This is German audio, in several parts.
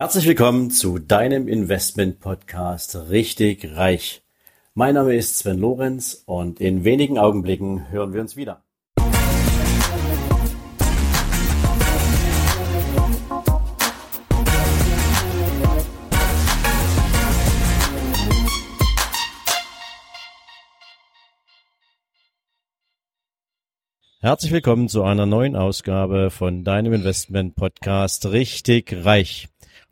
Herzlich willkommen zu deinem Investment Podcast Richtig Reich. Mein Name ist Sven Lorenz und in wenigen Augenblicken hören wir uns wieder. Herzlich willkommen zu einer neuen Ausgabe von deinem Investment Podcast Richtig Reich.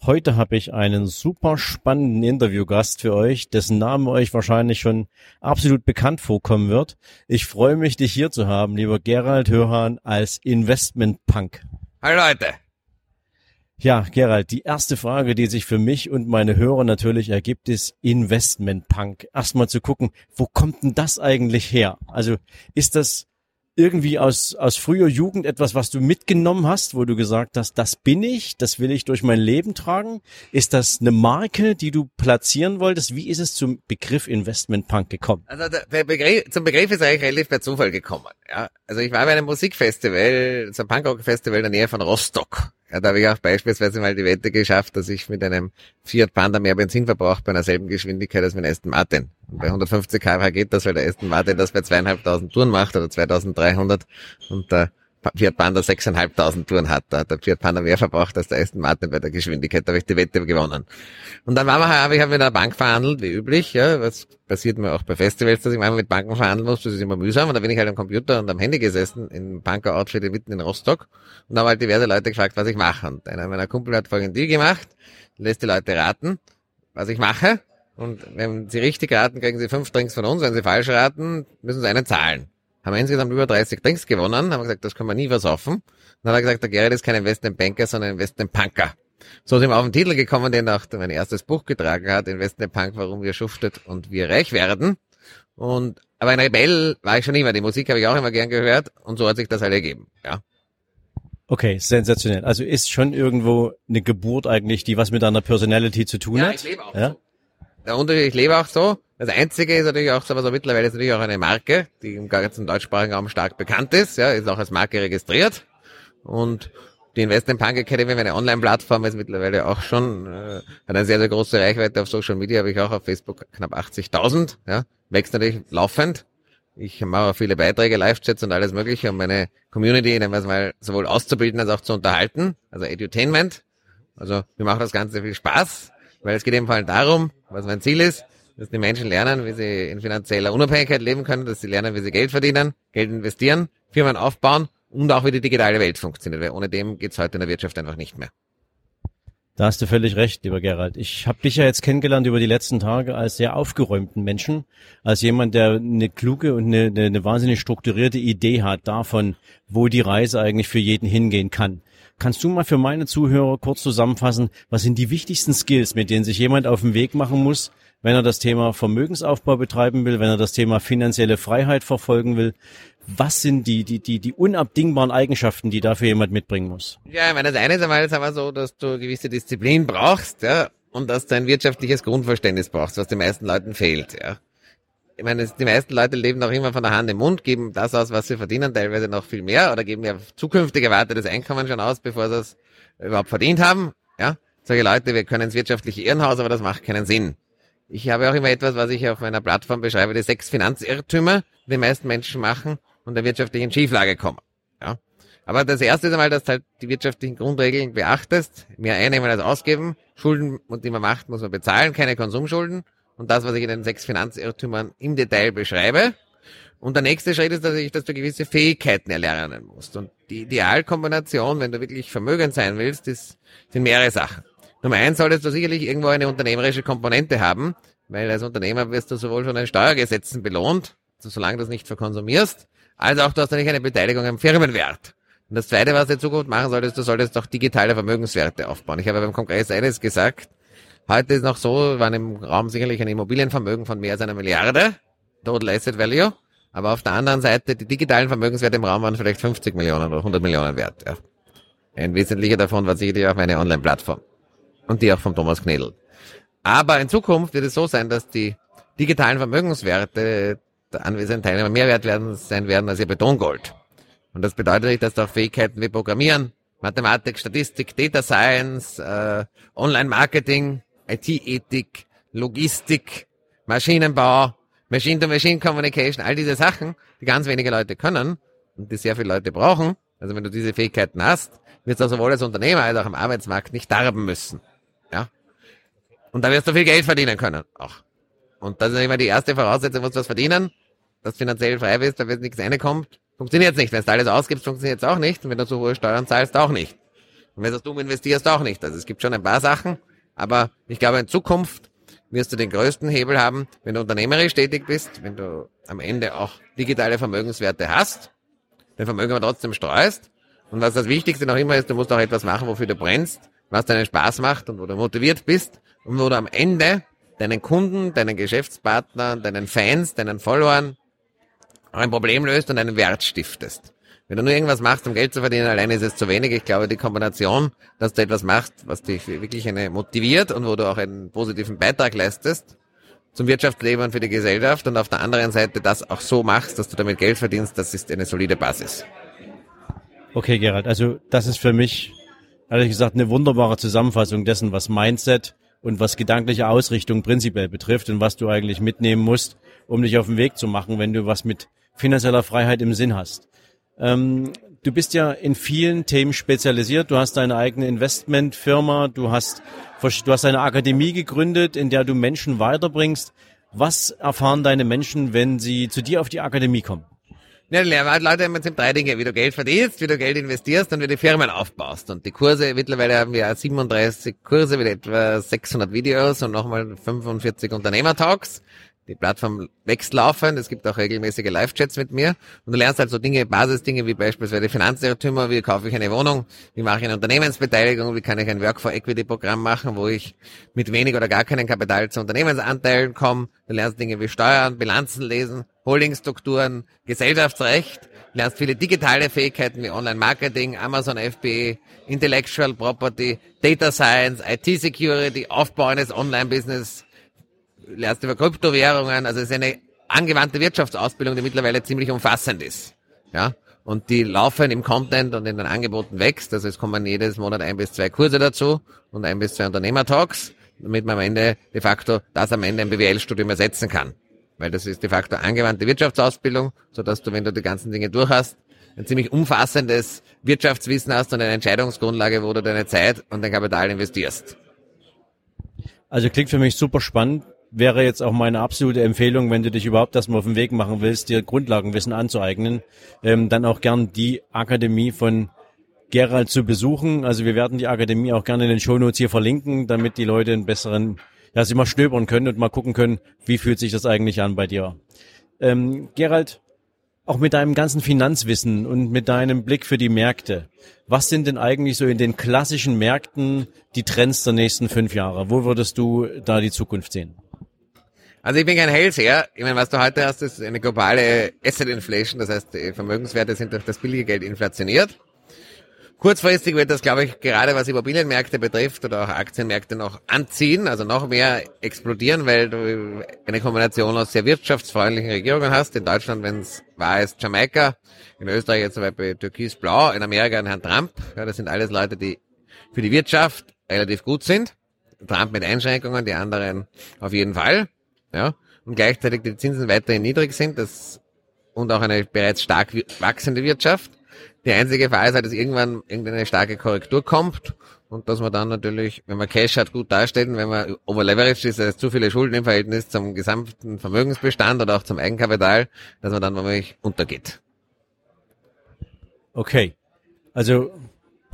Heute habe ich einen super spannenden Interviewgast für euch, dessen Name euch wahrscheinlich schon absolut bekannt vorkommen wird. Ich freue mich, dich hier zu haben, lieber Gerald Hörhan als Investment Punk. Hallo Leute. Ja, Gerald, die erste Frage, die sich für mich und meine Hörer natürlich ergibt, ist Investment Punk. Erstmal zu gucken, wo kommt denn das eigentlich her? Also ist das irgendwie aus, aus früher Jugend etwas, was du mitgenommen hast, wo du gesagt hast, das bin ich, das will ich durch mein Leben tragen? Ist das eine Marke, die du platzieren wolltest? Wie ist es zum Begriff Investment Punk gekommen? Also der Begriff, zum Begriff ist eigentlich relativ per Zufall gekommen. Ja, also ich war bei einem Musikfestival, so einem Punkrock-Festival in der Nähe von Rostock. Ja, da habe ich auch beispielsweise mal die Wette geschafft, dass ich mit einem Fiat Panda mehr Benzin verbrauche bei einer selben Geschwindigkeit als mit einem Aston Martin. Und bei 150 km/h geht das, weil der Aston Martin das bei zweieinhalbtausend Touren macht oder 2300 und der Fiat Panda 6.500 Touren hat. Da hat der Fiat Panda mehr verbraucht als der Aston Martin bei der Geschwindigkeit. Da habe ich die Wette gewonnen. Und dann waren wir, habe ich hab mit einer Bank verhandelt, wie üblich. Ja, was passiert mir auch bei Festivals, dass ich manchmal mit Banken verhandeln muss. Das ist immer mühsam. Und da bin ich halt am Computer und am Handy gesessen, in Banker-Outfit mitten in Rostock. Und habe halt diverse Leute gefragt, was ich mache. Und einer meiner Kumpel hat folgenden Deal gemacht, lässt die Leute raten, was ich mache. Und wenn sie richtig raten, kriegen sie fünf Drinks von uns. Wenn sie falsch raten, müssen sie einen zahlen haben wir insgesamt über 30 Drinks gewonnen, haben gesagt, das können wir nie versaufen. Dann hat er gesagt, der Gerrit ist kein Investmentbanker, sondern Investmentpunker. So sind wir auf den Titel gekommen, den auch mein erstes Buch getragen hat, Investment Punk, warum wir schuftet und wir reich werden. Und, aber ein Rebell war ich schon immer. Die Musik habe ich auch immer gern gehört und so hat sich das halt ergeben, ja. Okay, sensationell. Also ist schon irgendwo eine Geburt eigentlich, die was mit deiner Personality zu tun ja, hat. Ich lebe auch ja? so. Der Unterschied, ich lebe auch so. Das Einzige ist natürlich auch, so mittlerweile ist natürlich auch eine Marke, die im ganzen deutschsprachigen Raum stark bekannt ist, ja, ist auch als Marke registriert. Und die Investment Punk Academy, meine Online-Plattform, ist mittlerweile auch schon, äh, hat eine sehr, sehr große Reichweite auf Social Media, habe ich auch auf Facebook knapp 80.000, ja, wächst natürlich laufend. Ich mache auch viele Beiträge, Live-Chats und alles mögliche, um meine Community, nehmen wir es mal, sowohl auszubilden als auch zu unterhalten, also Edutainment. Also, mir macht das Ganze viel Spaß, weil es geht eben vor allem darum, was mein Ziel ist, dass die Menschen lernen, wie sie in finanzieller Unabhängigkeit leben können, dass sie lernen, wie sie Geld verdienen, Geld investieren, Firmen aufbauen und auch wie die digitale Welt funktioniert, weil ohne dem geht's heute in der Wirtschaft einfach nicht mehr. Da hast du völlig recht, lieber Gerald. Ich habe dich ja jetzt kennengelernt über die letzten Tage als sehr aufgeräumten Menschen, als jemand, der eine kluge und eine, eine, eine wahnsinnig strukturierte Idee hat davon, wo die Reise eigentlich für jeden hingehen kann. Kannst du mal für meine Zuhörer kurz zusammenfassen, was sind die wichtigsten Skills, mit denen sich jemand auf den Weg machen muss, wenn er das Thema Vermögensaufbau betreiben will, wenn er das Thema finanzielle Freiheit verfolgen will. Was sind die, die, die, die unabdingbaren Eigenschaften, die dafür jemand mitbringen muss? Ja, ich meine, das eine ist einmal sagen so, dass du gewisse Disziplin brauchst, ja, und dass du ein wirtschaftliches Grundverständnis brauchst, was den meisten Leuten fehlt, ja. Ich meine, die meisten Leute leben noch immer von der Hand im Mund, geben das aus, was sie verdienen, teilweise noch viel mehr, oder geben ja zukünftig erwartetes Einkommen schon aus, bevor sie es überhaupt verdient haben, ja. Solche Leute, wir können ins wirtschaftliche Irrenhaus, aber das macht keinen Sinn. Ich habe auch immer etwas, was ich auf meiner Plattform beschreibe, die sechs Finanzirrtümer, die die meisten Menschen machen und der wirtschaftlichen Schieflage kommen. Ja. Aber das erste ist einmal, dass du halt die wirtschaftlichen Grundregeln beachtest. Mehr einnehmen als ausgeben. Schulden, die man macht, muss man bezahlen, keine Konsumschulden. Und das, was ich in den sechs Finanzirrtümern im Detail beschreibe. Und der nächste Schritt ist natürlich, dass du gewisse Fähigkeiten erlernen musst. Und die Idealkombination, wenn du wirklich vermögend sein willst, ist, sind mehrere Sachen. Nummer eins solltest du sicherlich irgendwo eine unternehmerische Komponente haben, weil als Unternehmer wirst du sowohl von den Steuergesetzen belohnt, also solange du es nicht verkonsumierst, als auch du hast natürlich eine Beteiligung am Firmenwert. Und das Zweite, was du in Zukunft machen solltest, du solltest auch digitale Vermögenswerte aufbauen. Ich habe beim Kongress eines gesagt, heute ist noch so, waren im Raum sicherlich ein Immobilienvermögen von mehr als einer Milliarde, Total Asset Value, aber auf der anderen Seite, die digitalen Vermögenswerte im Raum waren vielleicht 50 Millionen oder 100 Millionen wert. Ja. Ein wesentlicher davon war sicherlich auch meine Online-Plattform und die auch vom Thomas Knedel. Aber in Zukunft wird es so sein, dass die digitalen Vermögenswerte der anwesenden Teilnehmer mehr wert werden sein werden als ihr Betongold. Und das bedeutet nicht, dass du auch Fähigkeiten wie Programmieren, Mathematik, Statistik, Data Science, äh, Online-Marketing, IT-Ethik, Logistik, Maschinenbau, Machine-to-Machine Communication, all diese Sachen, die ganz wenige Leute können und die sehr viele Leute brauchen. Also wenn du diese Fähigkeiten hast, wirst du sowohl als Unternehmer als auch am Arbeitsmarkt nicht darben müssen. Ja. Und da wirst du viel Geld verdienen können. Auch. Und das ist immer die erste Voraussetzung, musst du was verdienen, dass finanziell frei bist, da wird nichts reinkommt. Funktioniert nicht. Wenn du alles ausgibst, funktioniert es auch nicht. Und wenn du so hohe Steuern zahlst, auch nicht. Und wenn du das dumm investierst, auch nicht. Also es gibt schon ein paar Sachen, aber ich glaube, in Zukunft wirst du den größten Hebel haben, wenn du unternehmerisch tätig bist, wenn du am Ende auch digitale Vermögenswerte hast, dein Vermögen aber trotzdem streust. Und was das Wichtigste noch immer ist, du musst auch etwas machen, wofür du brennst, was deinen Spaß macht und wo du motiviert bist und wo du am Ende deinen Kunden, deinen Geschäftspartnern, deinen Fans, deinen Followern ein Problem löst und einen Wert stiftest. Wenn du nur irgendwas machst, um Geld zu verdienen, alleine ist es zu wenig. Ich glaube, die Kombination, dass du etwas machst, was dich wirklich eine motiviert und wo du auch einen positiven Beitrag leistest zum Wirtschaftsleben und für die Gesellschaft und auf der anderen Seite das auch so machst, dass du damit Geld verdienst, das ist eine solide Basis. Okay, Gerald, also das ist für mich, ehrlich gesagt, eine wunderbare Zusammenfassung dessen, was Mindset und was gedankliche Ausrichtung prinzipiell betrifft und was du eigentlich mitnehmen musst, um dich auf den Weg zu machen, wenn du was mit finanzieller Freiheit im Sinn hast. Ähm, du bist ja in vielen Themen spezialisiert. Du hast deine eigene Investmentfirma, du hast, du hast eine Akademie gegründet, in der du Menschen weiterbringst. Was erfahren deine Menschen, wenn sie zu dir auf die Akademie kommen? Ja, die lernen halt Leute im Prinzip drei Dinge, wie du Geld verdienst, wie du Geld investierst und wie du Firmen aufbaust. Und die Kurse, mittlerweile haben wir 37 Kurse mit etwa 600 Videos und nochmal 45 Unternehmertalks die Plattform wächst laufend, es gibt auch regelmäßige Live-Chats mit mir. Und du lernst halt so Dinge, Basisdinge wie beispielsweise Finanzirrtümer, wie kaufe ich eine Wohnung, wie mache ich eine Unternehmensbeteiligung, wie kann ich ein Work for Equity Programm machen, wo ich mit wenig oder gar keinem Kapital zu Unternehmensanteilen komme. Du lernst Dinge wie Steuern, Bilanzen lesen, Holdingstrukturen, Gesellschaftsrecht, du lernst viele digitale Fähigkeiten wie Online-Marketing, Amazon FBA, Intellectual Property, Data Science, IT-Security, Aufbau eines Online-Business, lernst über Kryptowährungen, also es ist eine angewandte Wirtschaftsausbildung, die mittlerweile ziemlich umfassend ist. Ja, und die laufen im Content und in den Angeboten wächst. Also es kommen jedes Monat ein bis zwei Kurse dazu und ein bis zwei Unternehmertalks, damit man am Ende de facto das am Ende ein BWL-Studium ersetzen kann. Weil das ist de facto angewandte Wirtschaftsausbildung, so dass du, wenn du die ganzen Dinge durch hast, ein ziemlich umfassendes Wirtschaftswissen hast und eine Entscheidungsgrundlage, wo du deine Zeit und dein Kapital investierst. Also klingt für mich super spannend wäre jetzt auch meine absolute Empfehlung, wenn du dich überhaupt erstmal auf den Weg machen willst, dir Grundlagenwissen anzueignen, ähm, dann auch gern die Akademie von Gerald zu besuchen. Also wir werden die Akademie auch gerne in den Shownotes hier verlinken, damit die Leute einen besseren, ja, sie mal stöbern können und mal gucken können, wie fühlt sich das eigentlich an bei dir. Ähm, Gerald, auch mit deinem ganzen Finanzwissen und mit deinem Blick für die Märkte, was sind denn eigentlich so in den klassischen Märkten die Trends der nächsten fünf Jahre? Wo würdest du da die Zukunft sehen? Also ich bin kein Hellseher. Ich meine, was du heute hast, ist eine globale Asset Inflation. Das heißt, Vermögenswerte sind durch das billige Geld inflationiert. Kurzfristig wird das, glaube ich, gerade was Immobilienmärkte betrifft oder auch Aktienmärkte noch anziehen, also noch mehr explodieren, weil du eine Kombination aus sehr wirtschaftsfreundlichen Regierungen hast. In Deutschland, wenn es war, ist Jamaika, in Österreich jetzt zum Beispiel Türkis-Blau, in Amerika ein Herrn Trump. Ja, das sind alles Leute, die für die Wirtschaft relativ gut sind. Trump mit Einschränkungen, die anderen auf jeden Fall ja, und gleichzeitig die Zinsen weiterhin niedrig sind das, und auch eine bereits stark wachsende Wirtschaft. Die einzige Gefahr ist halt, dass irgendwann irgendeine starke Korrektur kommt und dass man dann natürlich, wenn man Cash hat, gut darstellt wenn man overleveraged ist, also zu viele Schulden im Verhältnis zum gesamten Vermögensbestand oder auch zum Eigenkapital, dass man dann womöglich untergeht. Okay. Also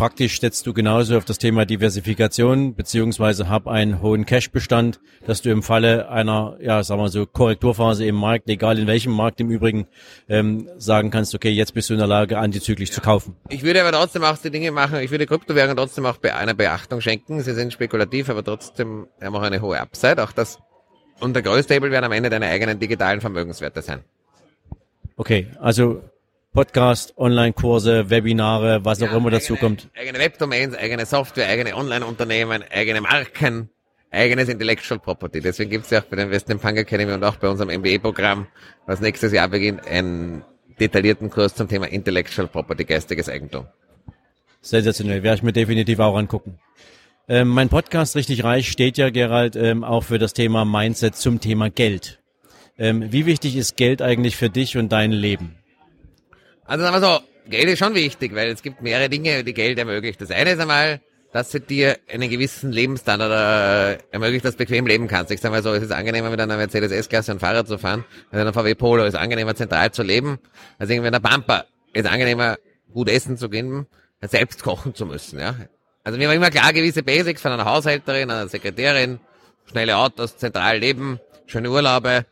Praktisch setzt du genauso auf das Thema Diversifikation beziehungsweise hab einen hohen Cash-Bestand, dass du im Falle einer, ja, sagen wir so, Korrekturphase im Markt, egal in welchem Markt im Übrigen, ähm, sagen kannst, okay, jetzt bist du in der Lage, antizyklisch ja. zu kaufen. Ich würde aber trotzdem auch die Dinge machen, ich würde Kryptowährungen trotzdem auch bei einer Beachtung schenken. Sie sind spekulativ, aber trotzdem haben auch eine hohe Upside. Auch das, und der größte Hebel werden am Ende deine eigenen digitalen Vermögenswerte sein. Okay, also Podcast, Online-Kurse, Webinare, was ja, auch immer eigene, dazu kommt. Eigene Webdomains, eigene Software, eigene Online-Unternehmen, eigene Marken, eigenes Intellectual Property. Deswegen gibt es ja auch bei der Investment Punk Academy und auch bei unserem MBA-Programm, was nächstes Jahr beginnt, einen detaillierten Kurs zum Thema Intellectual Property, geistiges Eigentum. Sensationell, werde ich mir definitiv auch angucken. Ähm, mein Podcast Richtig Reich steht ja, Gerald, ähm, auch für das Thema Mindset zum Thema Geld. Ähm, wie wichtig ist Geld eigentlich für dich und dein Leben? Also sagen wir so, Geld ist schon wichtig, weil es gibt mehrere Dinge, die Geld ermöglicht. Das eine ist einmal, dass es dir einen gewissen Lebensstandard äh, ermöglicht, dass du bequem leben kannst. Ich sage mal so, es ist angenehmer mit einer Mercedes S-Klasse und Fahrrad zu fahren, mit einer VW Polo ist angenehmer zentral zu leben, als irgendwie in einer Bumper. Ist angenehmer gut essen zu gehen, als selbst kochen zu müssen. Ja, also mir war immer klar, gewisse Basics von einer Haushälterin, einer Sekretärin, schnelle Autos, zentral leben, schöne Urlaube,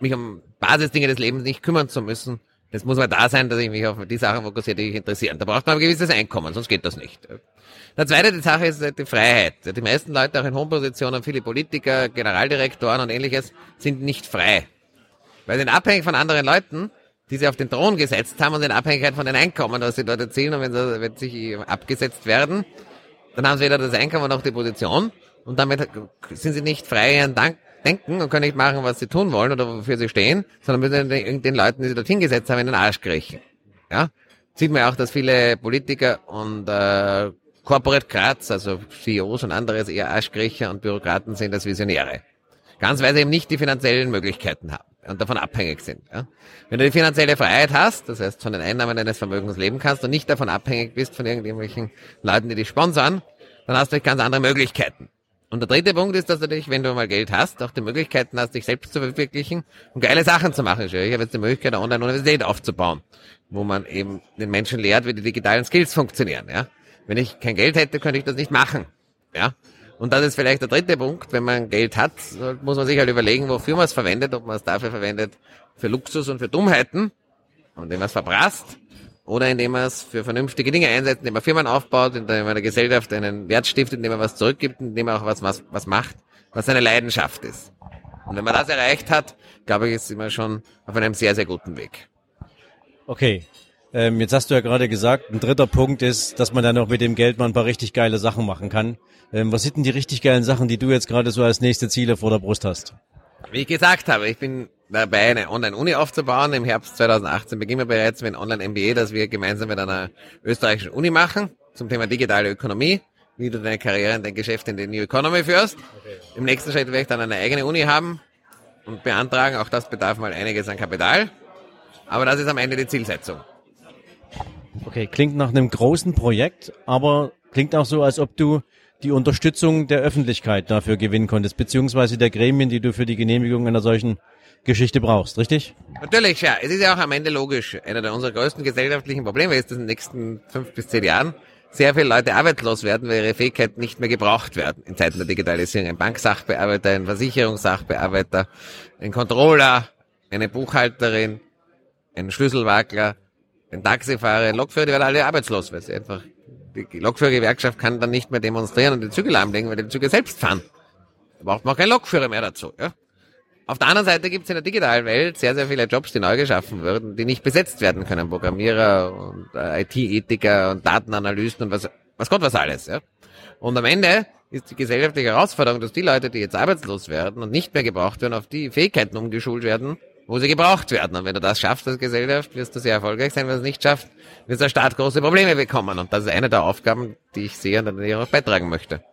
mich um Basisdinge des Lebens nicht kümmern zu müssen. Das muss mal da sein, dass ich mich auf die Sachen fokussiere, die mich interessieren. Da braucht man ein gewisses Einkommen, sonst geht das nicht. Der zweite die Sache ist die Freiheit. Die meisten Leute auch in hohen Positionen, viele Politiker, Generaldirektoren und ähnliches, sind nicht frei. Weil sie sind abhängig von anderen Leuten, die sie auf den Thron gesetzt haben und in Abhängigkeit von den Einkommen, was sie dort erzielen und wenn sie, wenn sie abgesetzt werden, dann haben sie weder das Einkommen noch die Position und damit sind sie nicht frei ihren Dank denken und können nicht machen, was sie tun wollen oder wofür sie stehen, sondern müssen den, den Leuten, die sie dorthin gesetzt haben, in den Arsch kriechen. Ja? Sieht man ja auch, dass viele Politiker und äh, Corporate Kratz, also CEOs und anderes eher Arschkriecher und Bürokraten sind als Visionäre. Ganz weil sie eben nicht die finanziellen Möglichkeiten haben und davon abhängig sind. Ja? Wenn du die finanzielle Freiheit hast, das heißt von den Einnahmen deines Vermögens leben kannst und nicht davon abhängig bist von irgendwelchen Leuten, die dich sponsern, dann hast du ganz andere Möglichkeiten. Und der dritte Punkt ist, dass du dich, wenn du mal Geld hast, auch die Möglichkeiten hast, dich selbst zu verwirklichen und geile Sachen zu machen. Ich habe jetzt die Möglichkeit, eine Online-Universität aufzubauen, wo man eben den Menschen lehrt, wie die digitalen Skills funktionieren. Ja? Wenn ich kein Geld hätte, könnte ich das nicht machen. Ja? Und das ist vielleicht der dritte Punkt. Wenn man Geld hat, muss man sich halt überlegen, wofür man es verwendet, ob man es dafür verwendet, für Luxus und für Dummheiten, und indem man es verprasst, oder indem man es für vernünftige Dinge einsetzt, indem man Firmen aufbaut, indem man der Gesellschaft einen Wert stiftet, indem man was zurückgibt, indem man auch was, was, was macht, was seine Leidenschaft ist. Und wenn man das erreicht hat, glaube ich, ist man schon auf einem sehr, sehr guten Weg. Okay. Ähm, jetzt hast du ja gerade gesagt, ein dritter Punkt ist, dass man dann auch mit dem Geld mal ein paar richtig geile Sachen machen kann. Ähm, was sind denn die richtig geilen Sachen, die du jetzt gerade so als nächste Ziele vor der Brust hast? Wie ich gesagt habe, ich bin dabei, eine Online-Uni aufzubauen. Im Herbst 2018 beginnen wir bereits mit einem Online-MBA, das wir gemeinsam mit einer österreichischen Uni machen zum Thema digitale Ökonomie, wie du deine Karriere und dein Geschäft in die New Economy führst. Im nächsten Schritt werde ich dann eine eigene Uni haben und beantragen. Auch das bedarf mal einiges an Kapital. Aber das ist am Ende die Zielsetzung. Okay, klingt nach einem großen Projekt, aber klingt auch so, als ob du die Unterstützung der Öffentlichkeit dafür gewinnen konntest, beziehungsweise der Gremien, die du für die Genehmigung einer solchen Geschichte brauchst, richtig? Natürlich, ja. Es ist ja auch am Ende logisch. Einer der unserer größten gesellschaftlichen Probleme ist, dass in den nächsten fünf bis zehn Jahren sehr viele Leute arbeitslos werden, weil ihre Fähigkeiten nicht mehr gebraucht werden in Zeiten der Digitalisierung. Ein Banksachbearbeiter, ein Versicherungssachbearbeiter, ein Controller, eine Buchhalterin, ein Schlüsselwagler, ein Taxifahrer, ein Lokführer, die werden alle arbeitslos, weil sie einfach die Lokführergewerkschaft kann dann nicht mehr demonstrieren und die Züge lahmlegen, weil die Züge selbst fahren. Da braucht man auch keinen Lokführer mehr dazu. Ja? Auf der anderen Seite gibt es in der digitalen Welt sehr, sehr viele Jobs, die neu geschaffen würden, die nicht besetzt werden können. Programmierer und äh, IT-Ethiker und Datenanalysten und was, was Gott was alles. Ja? Und am Ende ist die gesellschaftliche Herausforderung, dass die Leute, die jetzt arbeitslos werden und nicht mehr gebraucht werden, auf die Fähigkeiten umgeschult werden, wo sie gebraucht werden. Und wenn du das schaffst als Gesellschaft, wirst du sehr erfolgreich sein. Wenn du es nicht schaffst, wird der Staat große Probleme bekommen. Und das ist eine der Aufgaben, die ich sehe und an die ich auch beitragen möchte.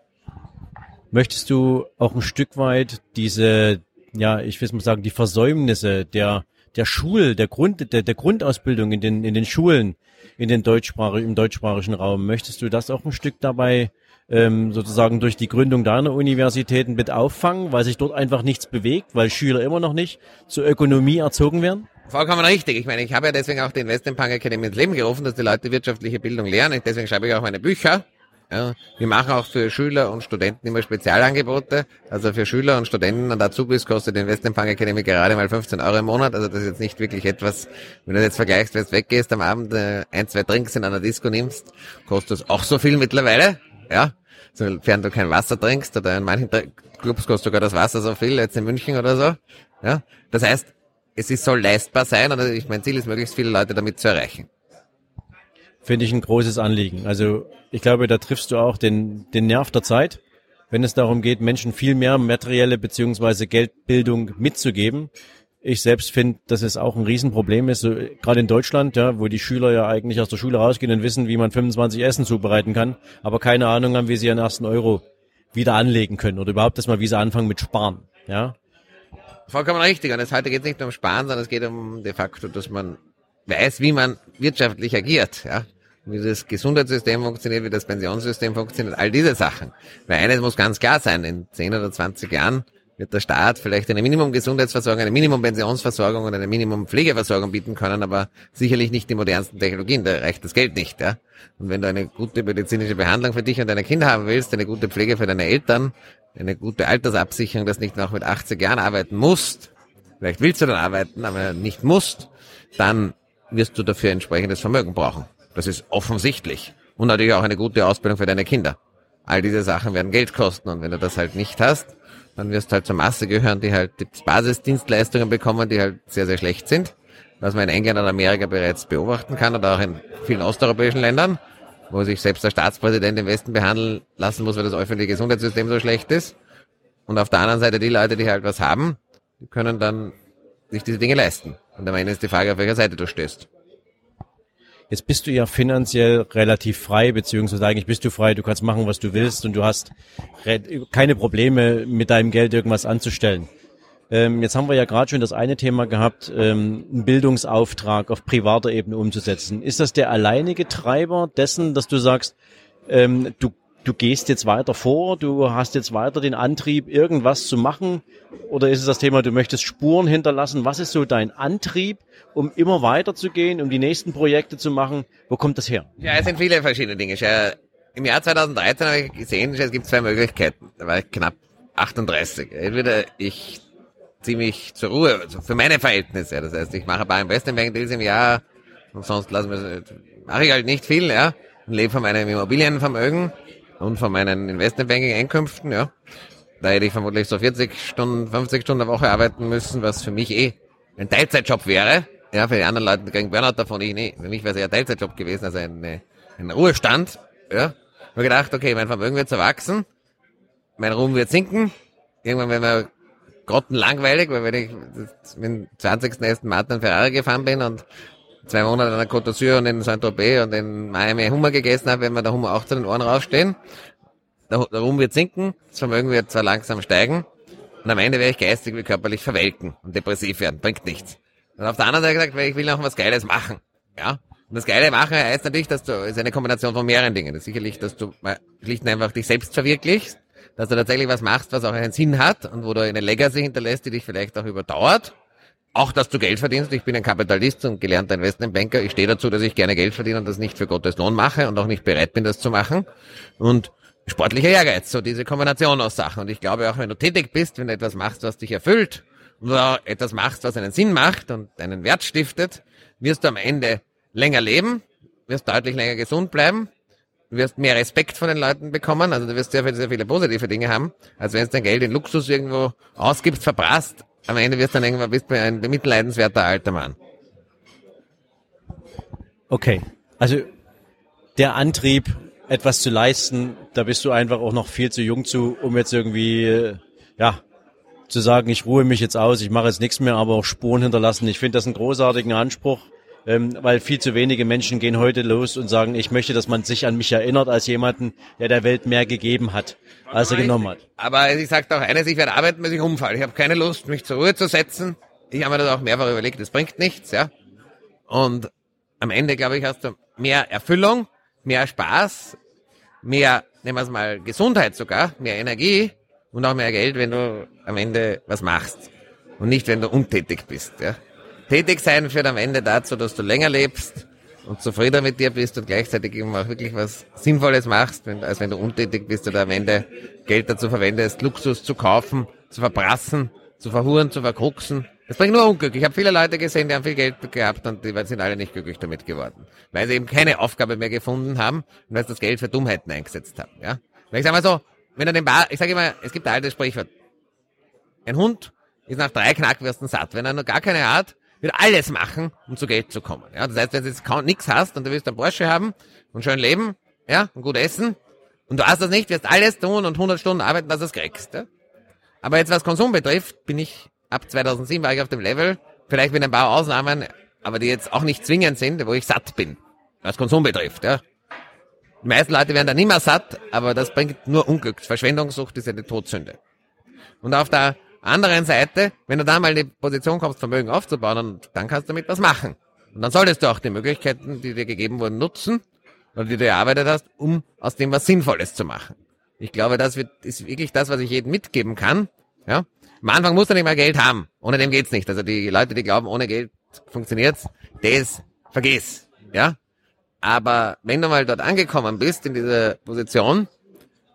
Möchtest du auch ein Stück weit diese, ja, ich will mal sagen, die Versäumnisse der, der Schul, der Grund, der, der Grundausbildung in den, in den Schulen, in den deutschsprachigen, im deutschsprachigen Raum, möchtest du das auch ein Stück dabei ähm, sozusagen durch die Gründung deiner Universitäten mit auffangen, weil sich dort einfach nichts bewegt, weil Schüler immer noch nicht zur Ökonomie erzogen werden? Vollkommen richtig. Ich meine, ich habe ja deswegen auch die Investmentbank Academy ins Leben gerufen, dass die Leute wirtschaftliche Bildung lernen. Deswegen schreibe ich auch meine Bücher. Ja, wir machen auch für Schüler und Studenten immer Spezialangebote. Also für Schüler und Studenten und Azubis kostet die Investmentbank Academy gerade mal 15 Euro im Monat. Also das ist jetzt nicht wirklich etwas, wenn du jetzt vergleichst, wenn du weggehst am Abend, äh, ein, zwei Drinks in einer Disco nimmst, kostet es auch so viel mittlerweile ja, sofern du kein Wasser trinkst oder in manchen Clubs kostet sogar das Wasser so viel, jetzt in München oder so, ja, das heißt, es ist, soll leistbar sein und ich mein Ziel ist, möglichst viele Leute damit zu erreichen. Finde ich ein großes Anliegen. Also ich glaube, da triffst du auch den, den Nerv der Zeit, wenn es darum geht, Menschen viel mehr materielle beziehungsweise Geldbildung mitzugeben Ich selbst finde, dass es auch ein Riesenproblem ist, so, gerade in Deutschland, ja, wo die Schüler ja eigentlich aus der Schule rausgehen und wissen, wie man 25 Essen zubereiten kann, aber keine Ahnung haben, wie sie ihren ersten Euro wieder anlegen können oder überhaupt erstmal, wie sie anfangen mit Sparen. Ja, Vollkommen richtig. Und es heute geht es nicht nur um Sparen, sondern es geht um de facto, dass man weiß, wie man wirtschaftlich agiert, ja. Wie das Gesundheitssystem funktioniert, wie das Pensionssystem funktioniert, all diese Sachen. Weil eines muss ganz klar sein, in 10 oder 20 Jahren wird der Staat vielleicht eine Minimum-Gesundheitsversorgung, eine Minimum-Pensionsversorgung und eine Minimum-Pflegeversorgung bieten können, aber sicherlich nicht die modernsten Technologien, da reicht das Geld nicht, ja. Und wenn du eine gute medizinische Behandlung für dich und deine Kinder haben willst, eine gute Pflege für deine Eltern, eine gute Altersabsicherung, dass nicht noch mit 80 Jahren arbeiten musst, vielleicht willst du dann arbeiten, aber nicht musst, dann wirst du dafür entsprechendes Vermögen brauchen. Das ist offensichtlich. Und natürlich auch eine gute Ausbildung für deine Kinder. All diese Sachen werden Geld kosten und wenn du das halt nicht hast, dann wirst du halt zur Masse gehören, die halt die Basisdienstleistungen bekommen, die halt sehr, sehr schlecht sind, was man in England und Amerika bereits beobachten kann oder auch in vielen osteuropäischen Ländern wo sich selbst der Staatspräsident im Westen behandeln lassen muss, weil das öffentliche Gesundheitssystem so schlecht ist. Und auf der anderen Seite die Leute, die halt was haben, die können dann sich diese Dinge leisten. Und am Ende ist die Frage, auf welcher Seite du stehst. Jetzt bist du ja finanziell relativ frei, beziehungsweise eigentlich bist du frei, du kannst machen, was du willst und du hast keine Probleme mit deinem Geld irgendwas anzustellen. Ähm, jetzt haben wir ja gerade schon das eine Thema gehabt, ähm, einen Bildungsauftrag auf privater Ebene umzusetzen. Ist das der alleinige Treiber dessen, dass du sagst, ähm, du, du gehst jetzt weiter vor, du hast jetzt weiter den Antrieb, irgendwas zu machen? Oder ist es das Thema, du möchtest Spuren hinterlassen? Was ist so dein Antrieb, um immer weiterzugehen, um die nächsten Projekte zu machen? Wo kommt das her? Ja, es sind viele verschiedene Dinge. Im Jahr 2013 habe ich gesehen, es gibt zwei Möglichkeiten. Da war ich knapp 38. Entweder ich ziemlich zur Ruhe, also für meine Verhältnisse. Das heißt, ich mache ein paar Investment Deals im Jahr und sonst lassen wir, mache ich halt nicht viel, ja. Und lebe von meinem Immobilienvermögen und von meinen Investmentbanking Einkünften, ja. Da hätte ich vermutlich so 40 Stunden, 50 Stunden eine Woche arbeiten müssen, was für mich eh ein Teilzeitjob wäre. Ja, für die anderen Leute kriegen Burnout davon, ich nee. Für mich wäre es ein Teilzeitjob gewesen, also ein, ein Ruhestand, ja. Habe gedacht, okay, mein Vermögen wird erwachsen, mein Ruhm wird sinken, irgendwann, wenn wir grottenlangweilig, weil wenn ich mit 20. Aston Martin Ferrari gefahren bin und zwei Monate an der Côte d'Azur und in Saint-Tropez und in Miami Hummer gegessen habe, wenn wir der Hummer auch zu den Ohren rausstehen. Der, der Ruhm wird sinken, das Vermögen wird zwar langsam steigen und am Ende werde ich geistig wie körperlich verwelken und depressiv werden, bringt nichts. Und auf der anderen Seite gesagt, ich will noch was Geiles machen. Ja. Und das Geile machen heißt natürlich, dass du, ist eine Kombination von mehreren Dingen. Das ist sicherlich, dass du schlicht und einfach dich selbst verwirklichst, dass du tatsächlich was machst, was auch einen Sinn hat und wo du eine Legacy hinterlässt, die dich vielleicht auch überdauert. Auch, dass du Geld verdienst. Ich bin ein Kapitalist und gelernter Investmentbanker. Ich stehe dazu, dass ich gerne Geld verdiene und das nicht für Gottes Lohn mache und auch nicht bereit bin, das zu machen. Und sportlicher Ehrgeiz, so diese Kombination aus Sachen. Und ich glaube auch, wenn du tätig bist, wenn du etwas machst, was dich erfüllt, oder etwas machst, was einen Sinn macht und einen Wert stiftet, wirst du am Ende länger leben, wirst deutlich länger gesund bleiben wirst mehr Respekt von den Leuten bekommen, also du wirst sehr, sehr viele positive Dinge haben, als wenn du dein Geld in Luxus irgendwo ausgibst, verprasst, am Ende wirst du dann irgendwann bist du ein bemitleidenswerter alter Mann. Okay, also der Antrieb, etwas zu leisten, da bist du einfach auch noch viel zu jung zu, um jetzt irgendwie, äh, ja, zu sagen, ich ruhe mich jetzt aus, ich mache jetzt nichts mehr, aber auch Spuren hinterlassen. Ich finde das einen großartigen Anspruch ähm, weil viel zu wenige Menschen gehen heute los und sagen, ich möchte, dass man sich an mich erinnert als jemanden, der der Welt mehr gegeben hat, als er genommen hat. Aber ich sage auch eines, ich werde arbeiten, bis ich umfalle. Ich habe keine Lust, mich zur Ruhe zu setzen. Ich habe mir das auch mehrfach überlegt, das bringt nichts, ja. Und am Ende, glaube ich, hast du mehr Erfüllung, mehr Spaß, mehr, nehmen wir es mal, Gesundheit sogar, mehr Energie und auch mehr Geld, wenn du am Ende was machst. Und nicht, wenn du untätig bist, ja. Tätig sein führt am Ende dazu, dass du länger lebst und zufriedener mit dir bist und gleichzeitig eben auch wirklich was Sinnvolles machst, wenn, als wenn du untätig bist oder am Ende Geld dazu verwendest, Luxus zu kaufen, zu verbrassen, zu verhuren, zu verkruxen. Das bringt nur Unglück. Ich habe viele Leute gesehen, die haben viel Geld gehabt und die sind alle nicht glücklich damit geworden. Weil sie eben keine Aufgabe mehr gefunden haben und weil sie das Geld für Dummheiten eingesetzt haben. Ja? Weil ich sage mal so, wenn du den Bar, ich sage immer, es gibt ein altes Sprichwort. Ein Hund ist nach drei Knackwürsten satt. Wenn er noch gar keine hat, wird alles machen, um zu Geld zu kommen. Ja, das heißt, wenn du jetzt kaum nichts hast und du willst einen Porsche haben und schön leben, ja, und gut essen, und du hast das nicht, wirst alles tun und 100 Stunden arbeiten, dass du es kriegst. Ja? Aber jetzt was Konsum betrifft, bin ich ab 2007 war ich auf dem Level, vielleicht mit ein paar Ausnahmen, aber die jetzt auch nicht zwingend sind, wo ich satt bin, was Konsum betrifft. Ja. Die meisten Leute werden dann immer satt, aber das bringt nur Unglück. Verschwendungssucht ist eine Todsünde. Und auf der anderen Seite, wenn du da mal in die Position kommst, Vermögen aufzubauen, dann, dann kannst du damit was machen. Und dann solltest du auch die Möglichkeiten, die dir gegeben wurden, nutzen, oder die du erarbeitet hast, um aus dem was Sinnvolles zu machen. Ich glaube, das wird, ist wirklich das, was ich jedem mitgeben kann. Ja? Am Anfang musst du nicht mal Geld haben. Ohne dem geht's nicht. Also die Leute, die glauben, ohne Geld funktioniert's, das vergiss. Ja? Aber wenn du mal dort angekommen bist, in dieser Position,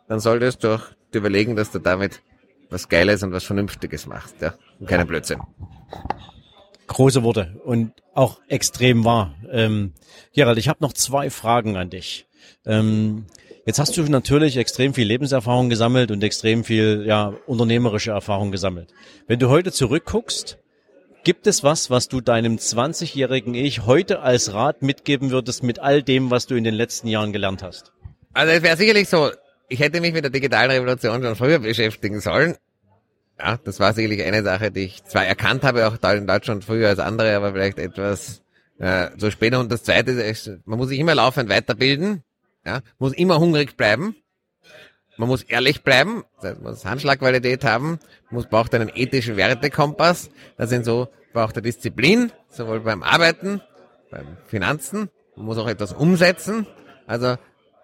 dann solltest du auch überlegen, dass du damit was Geiles und was Vernünftiges machst, ja. Und keinen Blödsinn. Große Worte und auch extrem wahr. Ähm, Gerald, ich habe noch zwei Fragen an dich. Ähm, jetzt hast du natürlich extrem viel Lebenserfahrung gesammelt und extrem viel ja, unternehmerische Erfahrung gesammelt. Wenn du heute zurückguckst, gibt es was, was du deinem 20-jährigen Ich heute als Rat mitgeben würdest mit all dem, was du in den letzten Jahren gelernt hast? Also es wäre sicherlich so, ich hätte mich mit der digitalen Revolution schon früher beschäftigen sollen. Ja, das war sicherlich eine Sache, die ich zwar erkannt habe, auch in Deutschland früher als andere, aber vielleicht etwas äh, so später. Und das Zweite ist, man muss sich immer laufend weiterbilden, ja, muss immer hungrig bleiben, man muss ehrlich bleiben, das heißt, man muss Handschlagqualität haben, muss braucht einen ethischen Wertekompass, das sind so, braucht er Disziplin, sowohl beim Arbeiten, beim Finanzen, man muss auch etwas umsetzen, also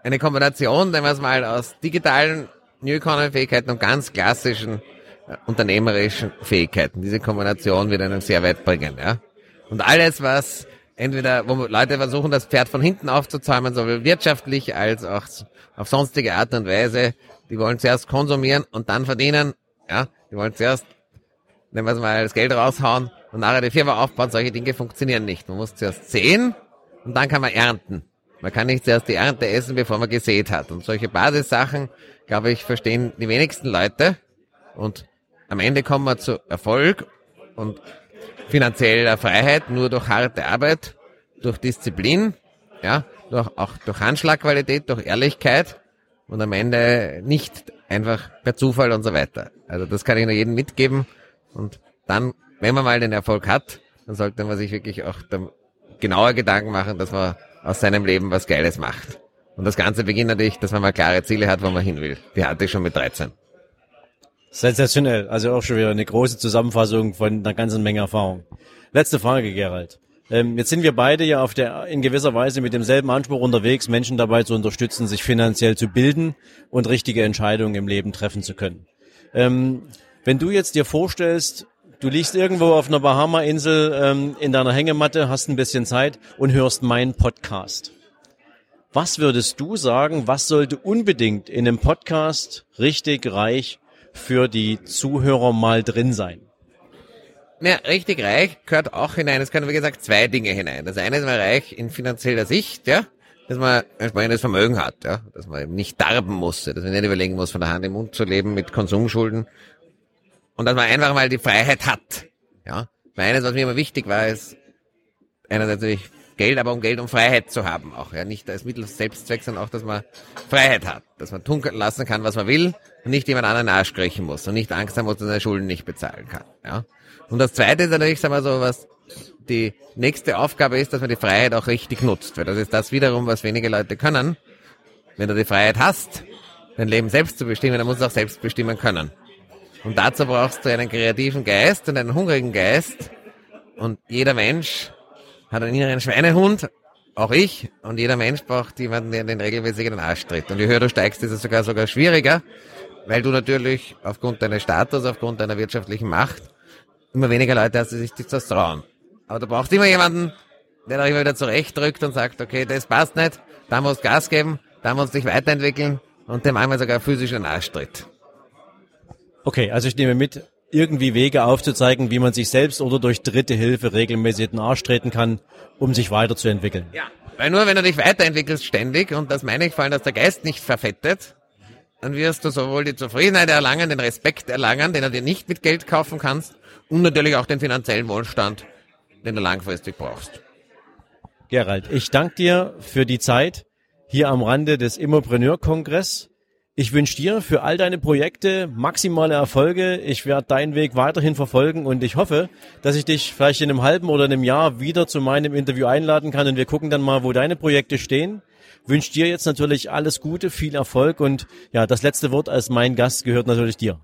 eine Kombination, wenn wir es mal aus digitalen New Economy Fähigkeiten und ganz klassischen äh, unternehmerischen Fähigkeiten. Diese Kombination wird einen sehr weit bringen, ja. Und alles, was entweder, wo Leute versuchen, das Pferd von hinten aufzuzäumen, sowohl wirtschaftlich als auch auf sonstige Art und Weise, die wollen zuerst konsumieren und dann verdienen, ja. Die wollen zuerst, nehmen wir es mal, das Geld raushauen und nachher die Firma aufbauen. Solche Dinge funktionieren nicht. Man muss zuerst sehen und dann kann man ernten. Man kann nicht zuerst die Ernte essen, bevor man gesät hat. Und solche Basissachen, glaube ich, verstehen die wenigsten Leute. Und am Ende kommen wir zu Erfolg und finanzieller Freiheit nur durch harte Arbeit, durch Disziplin, ja, durch, auch durch Handschlagqualität, durch Ehrlichkeit und am Ende nicht einfach per Zufall und so weiter. Also das kann ich nur jedem mitgeben. Und dann, wenn man mal den Erfolg hat, dann sollte man sich wirklich auch genauer Gedanken machen, dass man aus seinem Leben was Geiles macht. Und das Ganze beginnt natürlich, dass man mal klare Ziele hat, wo man hin will. Die hatte ich schon mit 13. Sensationell. Also auch schon wieder eine große Zusammenfassung von einer ganzen Menge Erfahrung. Letzte Frage, Gerald. Ähm, jetzt sind wir beide ja auf der, in gewisser Weise mit demselben Anspruch unterwegs, Menschen dabei zu unterstützen, sich finanziell zu bilden und richtige Entscheidungen im Leben treffen zu können. Ähm, wenn du jetzt dir vorstellst, Du liegst irgendwo auf einer Bahama-Insel ähm, in deiner Hängematte, hast ein bisschen Zeit und hörst meinen Podcast. Was würdest du sagen, was sollte unbedingt in einem Podcast richtig reich für die Zuhörer mal drin sein? Ja, richtig reich gehört auch hinein. Es können, wie gesagt, zwei Dinge hinein. Das eine ist mal reich in finanzieller Sicht, ja, dass man entsprechendes Vermögen hat, ja, dass man eben nicht darben muss, dass man nicht überlegen muss, von der Hand im Mund zu leben mit Konsumschulden, und dass man einfach mal die Freiheit hat. Ja. Eines, was mir immer wichtig war, ist einerseits natürlich Geld, aber um Geld, um Freiheit zu haben auch. Ja. Nicht als Mittel Selbstzweck, sondern auch, dass man Freiheit hat. Dass man tun lassen kann, was man will und nicht jemand anderen Arsch kriechen muss und nicht Angst haben muss, dass er seine Schulden nicht bezahlen kann. Ja. Und das zweite ist natürlich, sagen wir so, was die nächste Aufgabe ist, dass man die Freiheit auch richtig nutzt. Weil das ist das wiederum, was wenige Leute können. Wenn du die Freiheit hast, dein Leben selbst zu bestimmen, dann musst du auch selbst bestimmen können. Und dazu brauchst du einen kreativen Geist und einen hungrigen Geist. Und jeder Mensch hat einen inneren Schweinehund, auch ich. Und jeder Mensch braucht jemanden, der den regelmäßig in den Arsch tritt. Und je höher du steigst, ist es sogar sogar schwieriger, weil du natürlich aufgrund deines Status, aufgrund deiner wirtschaftlichen Macht immer weniger Leute hast, die sich das trauen. Aber du brauchst immer jemanden, der da immer wieder zurechtdrückt und sagt, okay, das passt nicht, da musst du Gas geben, da musst du dich weiterentwickeln und dem einmal sogar physisch in den Arsch tritt. Okay, also ich nehme mit, irgendwie Wege aufzuzeigen, wie man sich selbst oder durch dritte Hilfe regelmäßig den Arsch treten kann, um sich weiterzuentwickeln. Ja, weil nur wenn du dich weiterentwickelst ständig, und das meine ich vor allem, dass der Geist nicht verfettet, dann wirst du sowohl die Zufriedenheit erlangen, den Respekt erlangen, den du dir nicht mit Geld kaufen kannst, und natürlich auch den finanziellen Wohlstand, den du langfristig brauchst. Gerald, ich danke dir für die Zeit hier am Rande des Immopreneur-Kongress. Ich wünsche dir für all deine Projekte maximale Erfolge. Ich werde deinen Weg weiterhin verfolgen und ich hoffe, dass ich dich vielleicht in einem halben oder einem Jahr wieder zu meinem Interview einladen kann und wir gucken dann mal, wo deine Projekte stehen. Wünsche dir jetzt natürlich alles Gute, viel Erfolg und ja, das letzte Wort als mein Gast gehört natürlich dir.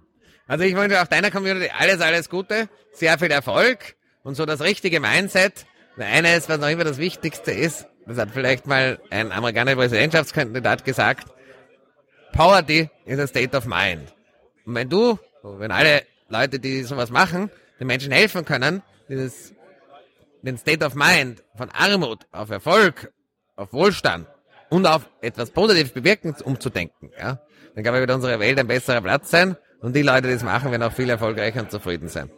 Also ich wünsche auch deiner Community alles, alles Gute, sehr viel Erfolg und so das richtige Mindset. Eines, was noch immer das Wichtigste ist, das hat vielleicht mal ein amerikanischer Präsidentschaftskandidat gesagt, Poverty is a state of mind. Und wenn du, wenn alle Leute, die sowas machen, den Menschen helfen können, dieses, den State of Mind von Armut auf Erfolg, auf Wohlstand und auf etwas Positives bewirken umzudenken, ja, dann glaube ich, wird unsere Welt ein besserer Platz sein und die Leute, die es machen, werden auch viel erfolgreicher und zufrieden sein.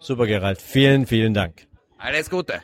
Super, Gerald. Vielen, vielen Dank. Alles Gute.